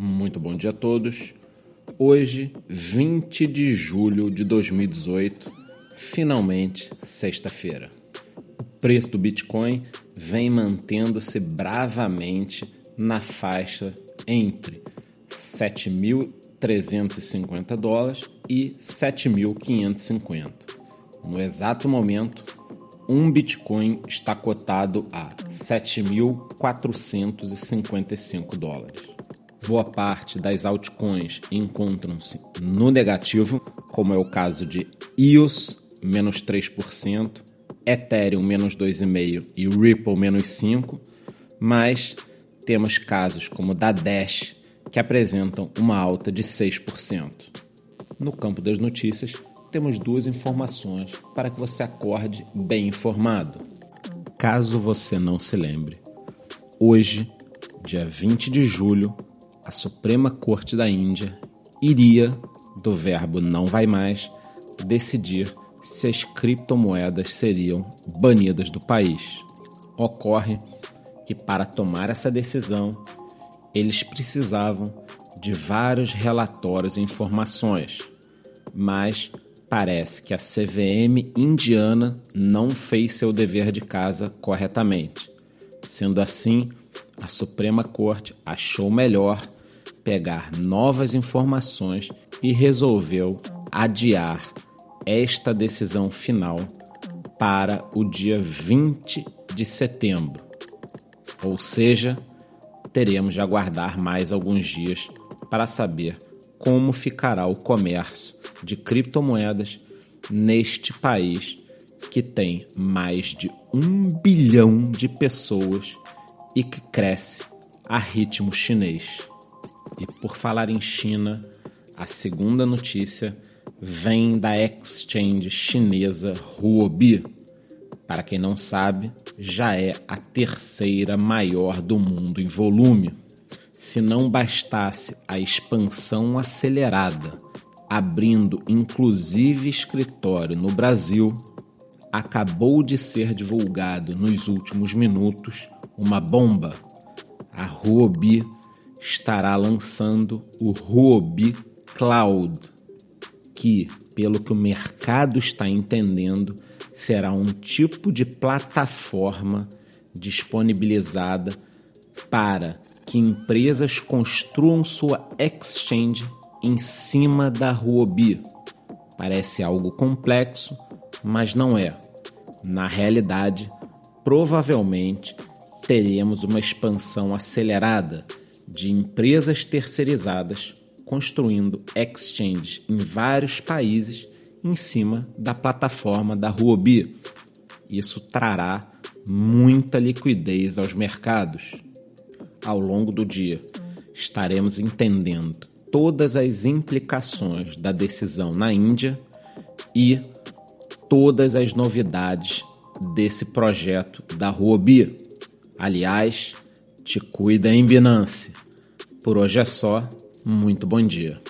Muito bom dia a todos. Hoje, 20 de julho de 2018, finalmente sexta-feira. O preço do Bitcoin vem mantendo-se bravamente na faixa entre 7.350 dólares e 7.550. No exato momento, um Bitcoin está cotado a 7.455 dólares. Boa parte das altcoins encontram-se no negativo, como é o caso de EOS, menos 3%, Ethereum, menos 2,5% e Ripple, menos 5%, mas temos casos como da Dash, que apresentam uma alta de 6%. No campo das notícias, temos duas informações para que você acorde bem informado. Caso você não se lembre, hoje, dia 20 de julho, a Suprema Corte da Índia iria, do verbo não vai mais, decidir se as criptomoedas seriam banidas do país. Ocorre que, para tomar essa decisão, eles precisavam de vários relatórios e informações, mas parece que a CVM indiana não fez seu dever de casa corretamente. Sendo assim, a Suprema Corte achou melhor pegar novas informações e resolveu adiar esta decisão final para o dia 20 de setembro. Ou seja, teremos de aguardar mais alguns dias para saber como ficará o comércio de criptomoedas neste país que tem mais de um bilhão de pessoas e que cresce a ritmo chinês. E por falar em China, a segunda notícia vem da exchange chinesa Huobi. Para quem não sabe, já é a terceira maior do mundo em volume. Se não bastasse a expansão acelerada abrindo inclusive escritório no Brasil, acabou de ser divulgado nos últimos minutos uma bomba. A Huobi estará lançando o Huobi Cloud, que, pelo que o mercado está entendendo, será um tipo de plataforma disponibilizada para que empresas construam sua exchange em cima da Huobi. Parece algo complexo, mas não é. Na realidade, provavelmente teremos uma expansão acelerada de empresas terceirizadas construindo exchanges em vários países em cima da plataforma da Huobi. Isso trará muita liquidez aos mercados. Ao longo do dia, estaremos entendendo todas as implicações da decisão na Índia e todas as novidades desse projeto da Huobi. Aliás, te cuida em Binance. Por hoje é só. Muito bom dia.